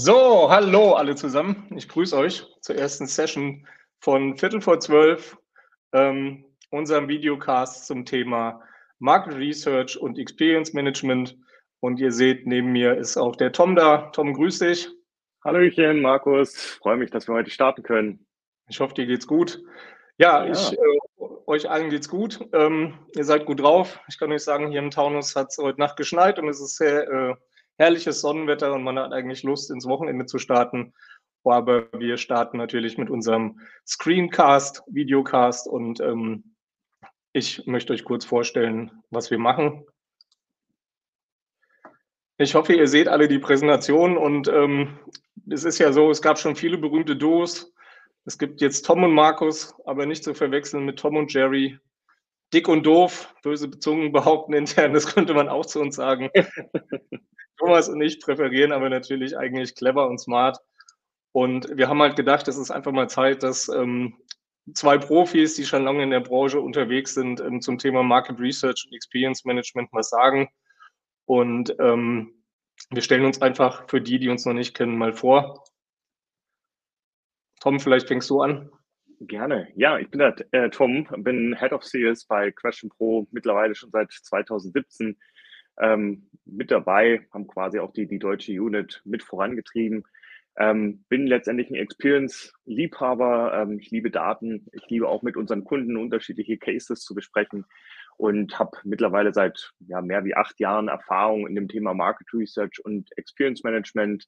So, hallo alle zusammen. Ich grüße euch zur ersten Session von Viertel vor zwölf, ähm, unserem Videocast zum Thema Market Research und Experience Management. Und ihr seht, neben mir ist auch der Tom da. Tom, grüß dich. Hallöchen, Markus. Freue mich, dass wir heute starten können. Ich hoffe, dir geht's gut. Ja, ja. Ich, äh, euch allen geht's gut. Ähm, ihr seid gut drauf. Ich kann euch sagen, hier im Taunus hat es heute Nacht geschneit und es ist sehr äh, herrliches Sonnenwetter und man hat eigentlich Lust, ins Wochenende zu starten. Aber wir starten natürlich mit unserem Screencast, Videocast und ähm, ich möchte euch kurz vorstellen, was wir machen. Ich hoffe, ihr seht alle die Präsentation und ähm, es ist ja so, es gab schon viele berühmte Duos. Es gibt jetzt Tom und Markus, aber nicht zu verwechseln mit Tom und Jerry. Dick und doof, böse Zungen behaupten intern, das könnte man auch zu uns sagen. Thomas und ich präferieren aber natürlich eigentlich clever und smart. Und wir haben halt gedacht, es ist einfach mal Zeit, dass ähm, zwei Profis, die schon lange in der Branche unterwegs sind, ähm, zum Thema Market Research und Experience Management was sagen. Und ähm, wir stellen uns einfach für die, die uns noch nicht kennen, mal vor. Tom, vielleicht fängst du an. Gerne. Ja, ich bin der äh, Tom, bin Head of Sales bei Question Pro mittlerweile schon seit 2017 ähm, mit dabei, haben quasi auch die, die deutsche Unit mit vorangetrieben. Ähm, bin letztendlich ein Experience-Liebhaber. Ähm, ich liebe Daten. Ich liebe auch mit unseren Kunden unterschiedliche Cases zu besprechen und habe mittlerweile seit ja, mehr wie acht Jahren Erfahrung in dem Thema Market Research und Experience Management.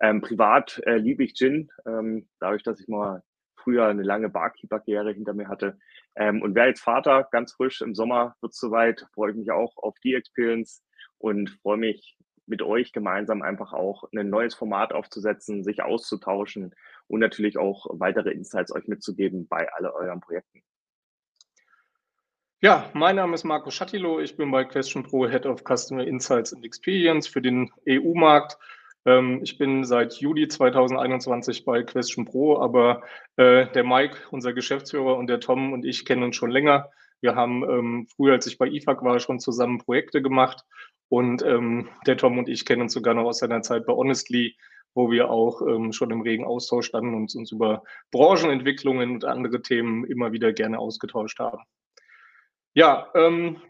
Ähm, privat äh, liebe ich Gin, ähm, dadurch, dass ich mal früher eine lange Barkeeper-Karriere hinter mir hatte. Ähm, und wer jetzt Vater, ganz frisch im Sommer wird es soweit, freue ich mich auch auf die Experience und freue mich mit euch gemeinsam einfach auch ein neues Format aufzusetzen, sich auszutauschen und natürlich auch weitere Insights euch mitzugeben bei alle euren Projekten. Ja, mein Name ist Marco Schattilo. Ich bin bei Question Pro Head of Customer Insights and Experience für den EU-Markt. Ähm, ich bin seit Juli 2021 bei Question Pro, aber äh, der Mike, unser Geschäftsführer, und der Tom und ich kennen uns schon länger. Wir haben ähm, früher, als ich bei IFAC war, schon zusammen Projekte gemacht und ähm, der Tom und ich kennen uns sogar noch aus seiner Zeit bei Honestly, wo wir auch ähm, schon im regen Austausch standen und uns über Branchenentwicklungen und andere Themen immer wieder gerne ausgetauscht haben. Ja, ähm,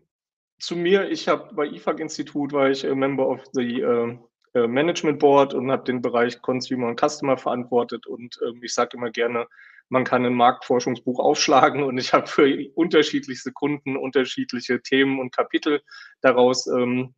zu mir, ich habe bei IFAC-Institut, war ich äh, Member of the äh, äh, Management Board und habe den Bereich Consumer und Customer verantwortet. Und ähm, ich sage immer gerne, man kann ein Marktforschungsbuch aufschlagen und ich habe für unterschiedlichste Kunden unterschiedliche Themen und Kapitel daraus ähm,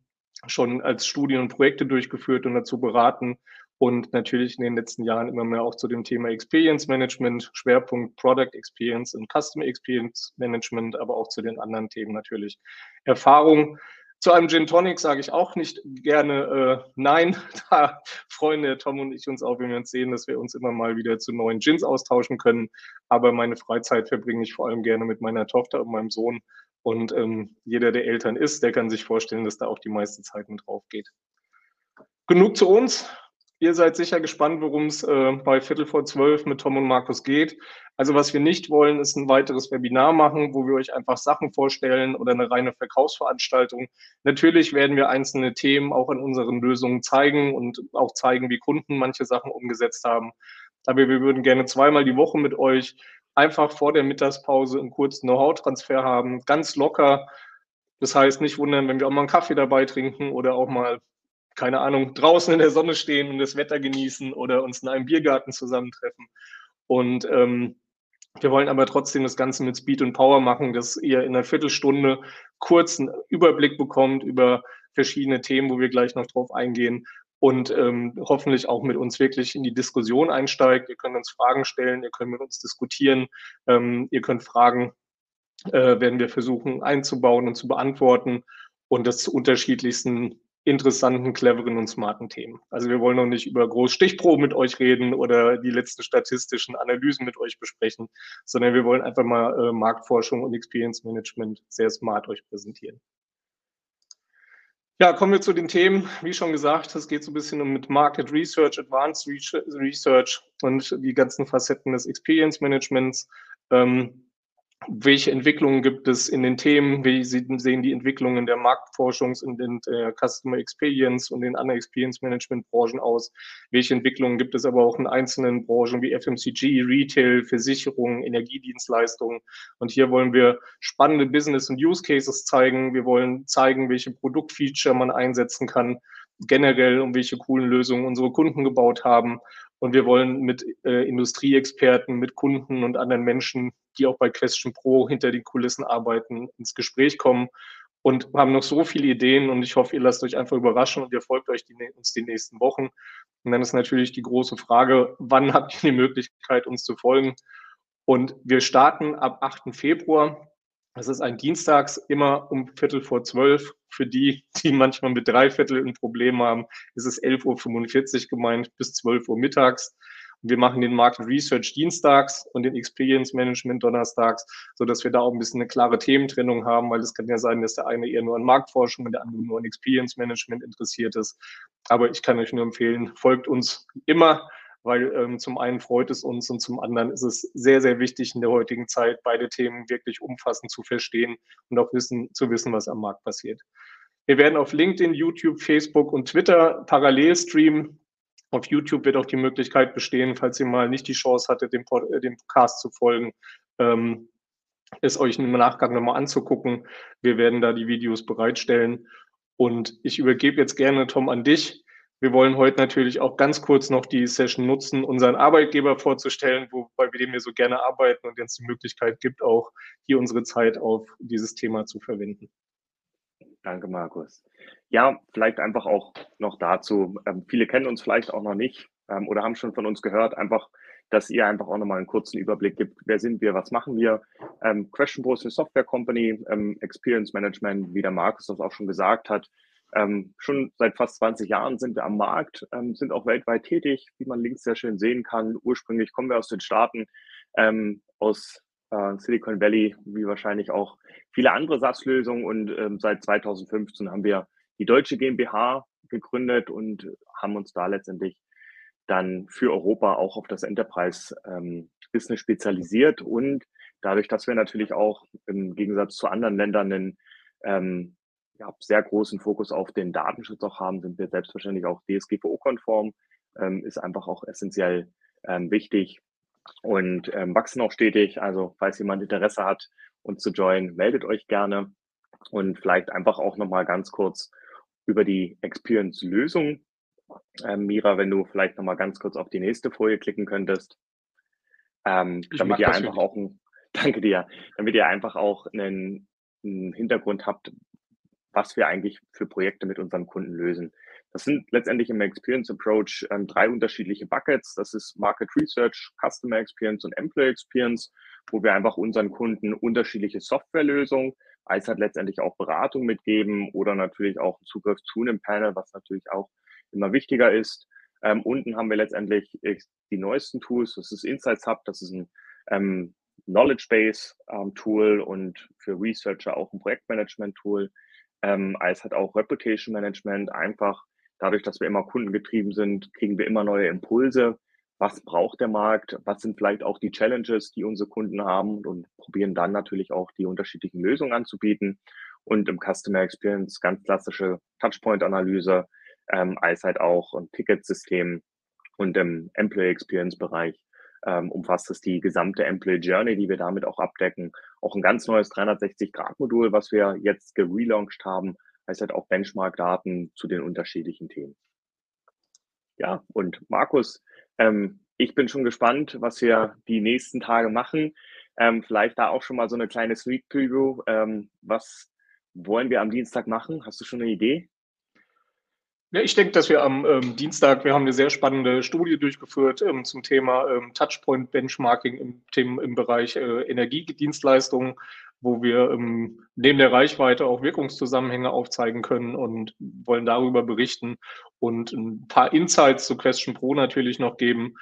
schon als Studien und Projekte durchgeführt und dazu beraten und natürlich in den letzten Jahren immer mehr auch zu dem Thema Experience Management, Schwerpunkt Product Experience und Customer Experience Management, aber auch zu den anderen Themen natürlich Erfahrung. Zu einem Gin Tonic sage ich auch nicht gerne äh, nein. Da freuen der Tom und ich uns auch, wenn wir uns sehen, dass wir uns immer mal wieder zu neuen Gins austauschen können. Aber meine Freizeit verbringe ich vor allem gerne mit meiner Tochter und meinem Sohn. Und ähm, jeder, der Eltern ist, der kann sich vorstellen, dass da auch die meiste Zeit mit drauf geht. Genug zu uns. Ihr seid sicher gespannt, worum es äh, bei Viertel vor zwölf mit Tom und Markus geht. Also was wir nicht wollen, ist ein weiteres Webinar machen, wo wir euch einfach Sachen vorstellen oder eine reine Verkaufsveranstaltung. Natürlich werden wir einzelne Themen auch in unseren Lösungen zeigen und auch zeigen, wie Kunden manche Sachen umgesetzt haben. Aber wir würden gerne zweimal die Woche mit euch einfach vor der Mittagspause einen kurzen Know-how-Transfer haben, ganz locker. Das heißt, nicht wundern, wenn wir auch mal einen Kaffee dabei trinken oder auch mal keine Ahnung, draußen in der Sonne stehen und das Wetter genießen oder uns in einem Biergarten zusammentreffen. Und ähm, wir wollen aber trotzdem das Ganze mit Speed und Power machen, dass ihr in einer Viertelstunde kurz einen Überblick bekommt über verschiedene Themen, wo wir gleich noch drauf eingehen und ähm, hoffentlich auch mit uns wirklich in die Diskussion einsteigt. Ihr könnt uns Fragen stellen, ihr könnt mit uns diskutieren, ähm, ihr könnt Fragen, äh, werden wir versuchen einzubauen und zu beantworten und das zu unterschiedlichsten interessanten, cleveren und smarten Themen. Also wir wollen noch nicht über Großstichproben mit euch reden oder die letzten statistischen Analysen mit euch besprechen, sondern wir wollen einfach mal äh, Marktforschung und Experience Management sehr smart euch präsentieren. Ja, kommen wir zu den Themen. Wie schon gesagt, es geht so ein bisschen um mit Market Research, Advanced Research und die ganzen Facetten des Experience Managements. Ähm, welche Entwicklungen gibt es in den Themen, wie sehen die Entwicklungen der Marktforschungs- und der Customer Experience und den anderen Experience Management Branchen aus, welche Entwicklungen gibt es aber auch in einzelnen Branchen wie FMCG, Retail, Versicherungen, Energiedienstleistungen. Und hier wollen wir spannende Business- und Use Cases zeigen. Wir wollen zeigen, welche Produktfeature man einsetzen kann, generell und welche coolen Lösungen unsere Kunden gebaut haben. Und wir wollen mit äh, Industrieexperten, mit Kunden und anderen Menschen, die auch bei Question Pro hinter den Kulissen arbeiten, ins Gespräch kommen und haben noch so viele Ideen und ich hoffe, ihr lasst euch einfach überraschen und ihr folgt euch die, uns die nächsten Wochen. Und dann ist natürlich die große Frage, wann habt ihr die Möglichkeit, uns zu folgen? Und wir starten ab 8. Februar das ist ein Dienstags immer um Viertel vor zwölf. Für die, die manchmal mit drei Viertel ein Problem haben, ist es 11.45 Uhr gemeint bis 12 Uhr mittags. Wir machen den Market Research dienstags und den Experience Management donnerstags, so dass wir da auch ein bisschen eine klare Thementrennung haben, weil es kann ja sein, dass der eine eher nur an Marktforschung und der andere nur an Experience Management interessiert ist. Aber ich kann euch nur empfehlen, folgt uns immer weil ähm, zum einen freut es uns und zum anderen ist es sehr, sehr wichtig in der heutigen Zeit, beide Themen wirklich umfassend zu verstehen und auch wissen, zu wissen, was am Markt passiert. Wir werden auf LinkedIn, YouTube, Facebook und Twitter parallel streamen. Auf YouTube wird auch die Möglichkeit bestehen, falls ihr mal nicht die Chance hattet, dem, Pod, äh, dem Cast zu folgen, ähm, es euch im Nachgang nochmal anzugucken. Wir werden da die Videos bereitstellen. Und ich übergebe jetzt gerne, Tom, an dich. Wir wollen heute natürlich auch ganz kurz noch die Session nutzen, unseren Arbeitgeber vorzustellen, wo, bei dem wir so gerne arbeiten und jetzt die Möglichkeit gibt, auch hier unsere Zeit auf dieses Thema zu verwenden. Danke, Markus. Ja, vielleicht einfach auch noch dazu. Ähm, viele kennen uns vielleicht auch noch nicht ähm, oder haben schon von uns gehört. Einfach, dass ihr einfach auch nochmal einen kurzen Überblick gibt. Wer sind wir? Was machen wir? Ähm, Question Bros Software Company, ähm, Experience Management, wie der Markus das auch schon gesagt hat, ähm, schon seit fast 20 Jahren sind wir am Markt, ähm, sind auch weltweit tätig, wie man links sehr schön sehen kann. Ursprünglich kommen wir aus den Staaten, ähm, aus äh, Silicon Valley, wie wahrscheinlich auch viele andere SaaS-Lösungen. Und ähm, seit 2015 haben wir die deutsche GmbH gegründet und haben uns da letztendlich dann für Europa auch auf das Enterprise-Business ähm, spezialisiert. Und dadurch, dass wir natürlich auch im Gegensatz zu anderen Ländern einen ähm, ja, sehr großen Fokus auf den Datenschutz auch haben, sind wir selbstverständlich auch DSGVO-konform, ähm, ist einfach auch essentiell ähm, wichtig und ähm, wachsen auch stetig. Also falls jemand Interesse hat, uns zu joinen, meldet euch gerne und vielleicht einfach auch nochmal ganz kurz über die Experience-Lösung. Ähm, Mira, wenn du vielleicht nochmal ganz kurz auf die nächste Folie klicken könntest, ähm, damit ihr einfach auch ein, danke dir, damit ihr einfach auch einen, einen Hintergrund habt, was wir eigentlich für Projekte mit unseren Kunden lösen. Das sind letztendlich im Experience Approach ähm, drei unterschiedliche Buckets. Das ist Market Research, Customer Experience und Employee Experience, wo wir einfach unseren Kunden unterschiedliche Softwarelösungen als halt letztendlich auch Beratung mitgeben oder natürlich auch Zugriff zu einem Panel, was natürlich auch immer wichtiger ist. Ähm, unten haben wir letztendlich die neuesten Tools. Das ist Insights Hub, das ist ein ähm, Knowledge Base ähm, Tool und für Researcher auch ein Projektmanagement Tool ähm, als halt auch Reputation Management. Einfach dadurch, dass wir immer kundengetrieben sind, kriegen wir immer neue Impulse. Was braucht der Markt? Was sind vielleicht auch die Challenges, die unsere Kunden haben? Und probieren dann natürlich auch die unterschiedlichen Lösungen anzubieten. Und im Customer Experience ganz klassische Touchpoint-Analyse, ähm, als halt auch ein Ticketsystem und im Employee Experience Bereich ähm, umfasst es die gesamte Employee Journey, die wir damit auch abdecken. Auch ein ganz neues 360-Grad-Modul, was wir jetzt gelauncht haben, heißt halt auch Benchmark-Daten zu den unterschiedlichen Themen. Ja, und Markus, ähm, ich bin schon gespannt, was wir die nächsten Tage machen. Ähm, vielleicht da auch schon mal so eine kleine Sneak Preview. Ähm, was wollen wir am Dienstag machen? Hast du schon eine Idee? Ja, ich denke, dass wir am ähm, Dienstag, wir haben eine sehr spannende Studie durchgeführt ähm, zum Thema ähm, Touchpoint Benchmarking im, Thema, im Bereich äh, Energiedienstleistungen, wo wir ähm, neben der Reichweite auch Wirkungszusammenhänge aufzeigen können und wollen darüber berichten und ein paar Insights zu Question Pro natürlich noch geben.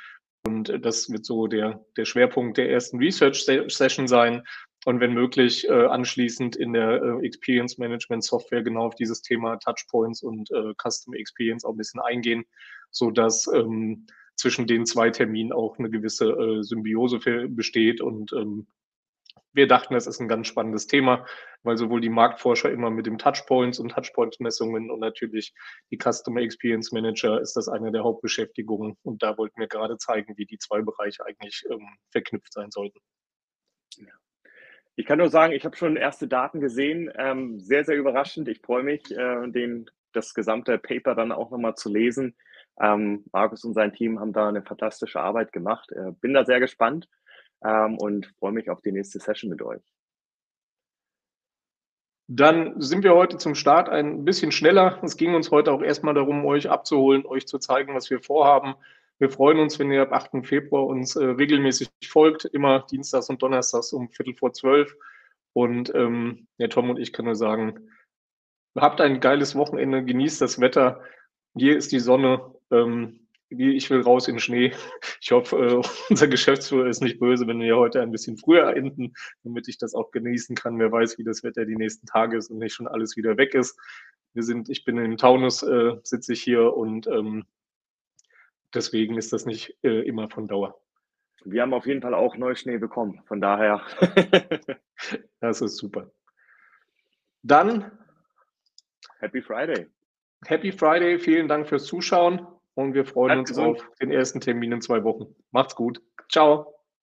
Und äh, das wird so der, der Schwerpunkt der ersten Research Session sein und wenn möglich äh, anschließend in der äh, Experience Management Software genau auf dieses Thema Touchpoints und äh, Custom Experience auch ein bisschen eingehen, so dass ähm, zwischen den zwei Terminen auch eine gewisse äh, Symbiose besteht und ähm, wir dachten, das ist ein ganz spannendes Thema, weil sowohl die Marktforscher immer mit dem Touchpoints und Touchpoint-Messungen und natürlich die Customer Experience Manager ist das eine der Hauptbeschäftigungen. Und da wollten wir gerade zeigen, wie die zwei Bereiche eigentlich ähm, verknüpft sein sollten. Ich kann nur sagen, ich habe schon erste Daten gesehen. Ähm, sehr, sehr überraschend. Ich freue mich, äh, den, das gesamte Paper dann auch nochmal zu lesen. Ähm, Markus und sein Team haben da eine fantastische Arbeit gemacht. Äh, bin da sehr gespannt ähm, und freue mich auf die nächste Session mit euch. Dann sind wir heute zum Start ein bisschen schneller. Es ging uns heute auch erstmal darum, euch abzuholen, euch zu zeigen, was wir vorhaben. Wir freuen uns, wenn ihr ab 8. Februar uns äh, regelmäßig folgt, immer dienstags und donnerstags um Viertel vor zwölf. Und ähm, ja, Tom und ich können nur sagen, habt ein geiles Wochenende, genießt das Wetter. Hier ist die Sonne. Ähm, ich will raus in den Schnee. Ich hoffe, äh, unser Geschäftsführer ist nicht böse, wenn wir heute ein bisschen früher enden, damit ich das auch genießen kann. Wer weiß, wie das Wetter die nächsten Tage ist und nicht schon alles wieder weg ist. Wir sind, ich bin im Taunus, äh, sitze ich hier und ähm, deswegen ist das nicht äh, immer von Dauer. Wir haben auf jeden Fall auch Neuschnee bekommen, von daher. das ist super. Dann Happy Friday. Happy Friday, vielen Dank fürs Zuschauen und wir freuen Bleibt uns gesund. auf den ersten Termin in zwei Wochen. Macht's gut. Ciao.